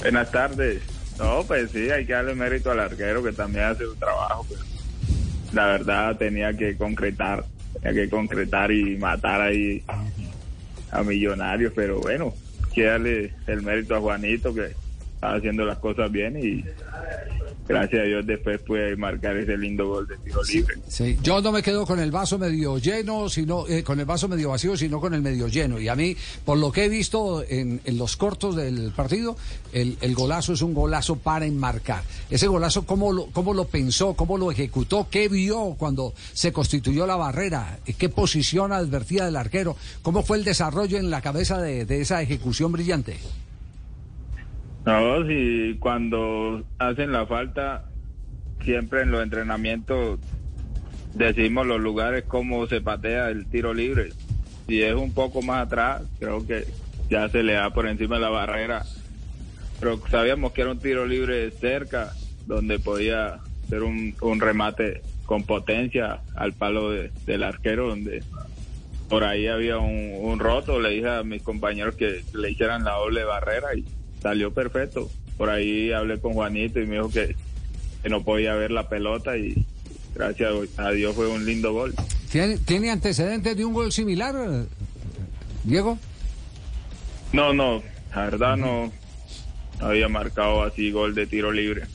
Buenas tardes. No, pues sí, hay que darle mérito al arquero que también hace su trabajo. Pero la verdad tenía que concretar, tenía que concretar y matar ahí a Millonarios, pero bueno, que darle el mérito a Juanito que está haciendo las cosas bien y gracias a Dios después puede marcar ese lindo gol de tiro libre. Sí, yo no me quedo con el vaso medio lleno, sino eh, con el vaso medio vacío, sino con el medio lleno. Y a mí, por lo que he visto en, en los cortos del partido, el, el, golazo es un golazo para enmarcar. Ese golazo, ¿cómo lo, ¿cómo lo pensó? ¿Cómo lo ejecutó? ¿Qué vio cuando se constituyó la barrera? ¿Qué posición advertía del arquero? ¿Cómo fue el desarrollo en la cabeza de, de esa ejecución brillante? No, si cuando hacen la falta, siempre en los entrenamientos decimos los lugares cómo se patea el tiro libre. Si es un poco más atrás, creo que ya se le da por encima de la barrera. Pero sabíamos que era un tiro libre cerca, donde podía ser un, un remate con potencia al palo de, del arquero, donde por ahí había un, un roto. Le dije a mis compañeros que le hicieran la doble barrera y salió perfecto. Por ahí hablé con Juanito y me dijo que, que no podía ver la pelota y gracias a Dios fue un lindo gol. ¿Tiene, ¿Tiene antecedentes de un gol similar, Diego? No, no, la verdad no, no había marcado así gol de tiro libre.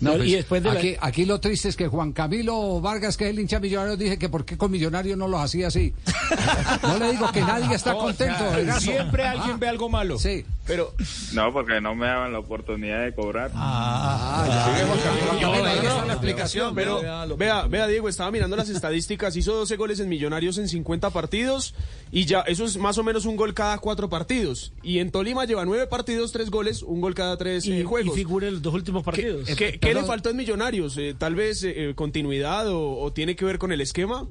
No, pues, y después de aquí, la... aquí, lo triste es que Juan Camilo Vargas, que es el hincha millonario, dije que por qué con Millonarios no los hacía así. no le digo que nadie está contento. O sea, siempre alguien ah, ve algo malo. Sí. Pero... No, porque no me daban la oportunidad de cobrar. Ah, ya. Yo me la explicación. Pero vea, vea, Diego, estaba mirando las estadísticas. Hizo 12 goles en Millonarios en 50 partidos. Y ya, eso es más o menos un gol cada cuatro partidos. Y en Tolima lleva nueve partidos, tres goles, un gol cada tres y, eh, juegos. Y figura en los dos últimos partidos. ¿Qué, qué, ¿qué le faltó en Millonarios? Eh, ¿Tal vez eh, continuidad o, o tiene que ver con el esquema?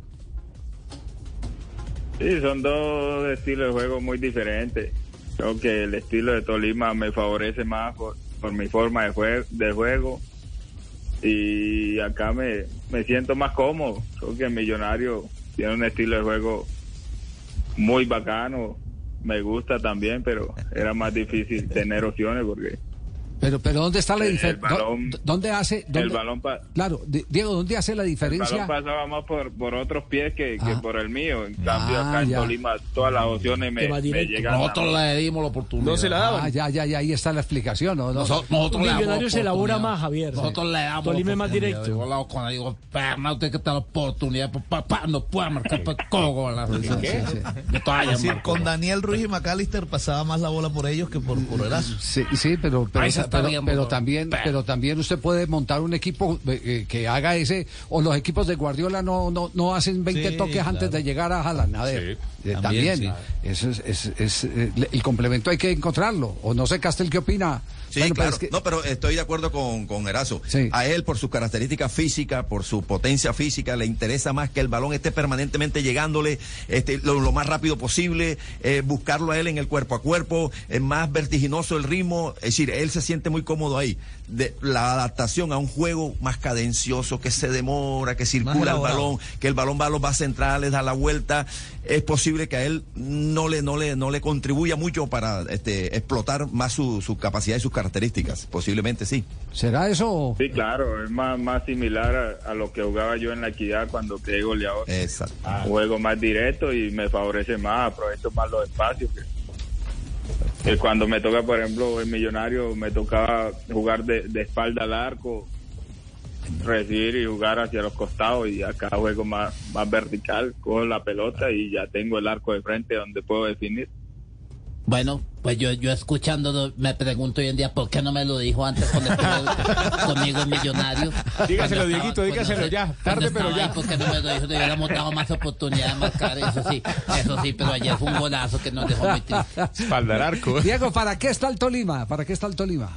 Sí, son dos estilos de juego muy diferentes. Creo que el estilo de Tolima me favorece más por, por mi forma de, jue de juego y acá me, me siento más cómodo. Creo que el Millonario tiene un estilo de juego muy bacano, me gusta también, pero era más difícil tener opciones porque pero, pero ¿dónde está la diferencia? ¿Dónde hace? Dónde, el balón claro, Diego, ¿dónde hace la diferencia? El balón pasaba más por, por otros pies que, ah. que por el mío. En cambio, ah, acá en Tolima, todas las opciones me, me llegan. Nosotros le dimos la oportunidad. No se la daban. Ah, ya, ya, ya, ahí está la explicación. ¿no? Nosotros, nosotros le Millonario se elabora más, Javier. Nosotros le damos. Tolima es más directo. Yo cuando digo, no usted que está la oportunidad, papá, no puede marcar cogo la ¿Qué? Sí, con Daniel Ruiz y McAllister pasaba más la bola por ellos que por, por Erazo. Sí, sí, pero, pero, pero, pero también pero también usted puede montar un equipo eh, que haga ese, o los equipos de Guardiola no, no, no hacen 20 sí, toques claro. antes de llegar a Haaland. A ver, sí, eh, también, sí. eso es, es, es, eh, el complemento hay que encontrarlo. O no sé, Castel, ¿qué opina? Sí, bueno, claro. Pero es que... No, pero estoy de acuerdo con, con Erazo. Sí. A él, por sus características físicas, por su potencia física, le interesa más que el balón esté permanentemente llegándole este, lo, lo más rápido posible, eh, buscarlo a él en el cuerpo a cuerpo, es más vertiginoso el ritmo. Es decir, él se siente muy cómodo ahí. De, la adaptación a un juego más cadencioso, que se demora, que circula el balón, que el balón va a los más centrales, da la vuelta. Es posible que a él no le, no le, no le contribuya mucho para este, explotar más su, su capacidad y sus características, posiblemente sí. ¿Será eso? Sí, claro, es más, más similar a, a lo que jugaba yo en la equidad cuando quedé goleador. Exacto. Ah. Juego más directo y me favorece más, aprovecho más los espacios. Que, que cuando me toca, por ejemplo, el millonario, me tocaba jugar de, de espalda al arco, recibir y jugar hacia los costados y acá juego más, más vertical, cojo la pelota y ya tengo el arco de frente donde puedo definir. Bueno, pues yo, yo escuchando me pregunto hoy en día por qué no me lo dijo antes cuando estuvo conmigo en Millonario. Dígaselo, Dieguito, dígaselo ya, tarde pero ya. ¿Por qué no me lo dijo? Le hubiéramos dado más oportunidad de marcar, eso sí, eso sí, pero ayer fue un golazo que nos dejó muy triste. Espaldar arco. Diego, ¿para qué está el Tolima? ¿Para qué está el Tolima?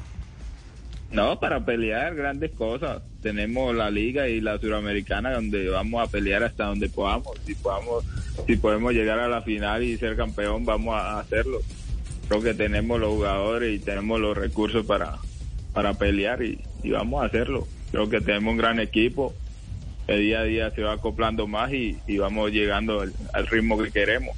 No, para pelear grandes cosas. Tenemos la liga y la suramericana donde vamos a pelear hasta donde podamos. Si podamos, si podemos llegar a la final y ser campeón, vamos a hacerlo. Creo que tenemos los jugadores y tenemos los recursos para, para pelear y, y vamos a hacerlo. Creo que tenemos un gran equipo. El día a día se va acoplando más y, y vamos llegando al, al ritmo que queremos.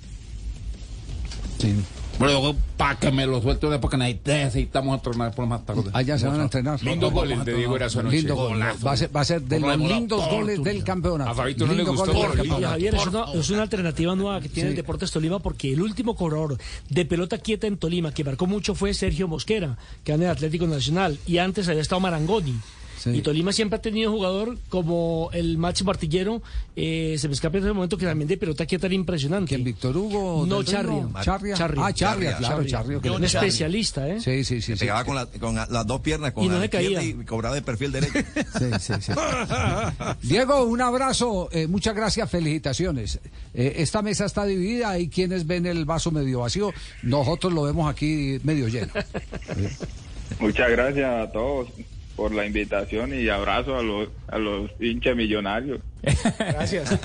Sí. Bueno, para que me lo suelte una porque necesitamos entrenar por más tarde. Allá se van a entrenar. Lindos goles de Diego Erazo anoche. Lindo gol. Va a ser, va a ser de los lindos goles del campeonato. A Fabito no le gustó. Javier, es una, es una alternativa nueva que tiene Sí. el Deportes Tolima porque el último cobrador de pelota quieta en Tolima que marcó mucho fue Sergio Mosquera, que anda en el Atlético Nacional, y antes había estado Marangoni. Sí. Y Tolima siempre ha tenido jugador como el máximo artillero, eh, se me escapa en ese momento que también de pelota quieta era impresionante. ¿Quién, Víctor Hugo? No? Charria. Charria. Charria. Ah, Charria, claro, Charria. Charria. que Un especialista, ¿eh? Sí, sí, sí. Se sí. pegaba con, la- con la- las dos piernas, con Y no la caía. y cobraba de perfil derecho. Sí, sí, sí. Diego, un abrazo, eh, muchas gracias, felicitaciones. Eh, esta mesa está dividida, hay quienes ven el vaso medio vacío, nosotros lo vemos aquí medio lleno. Muchas gracias a todos por la invitación y abrazo a los, a los hinchas millonarios. Gracias.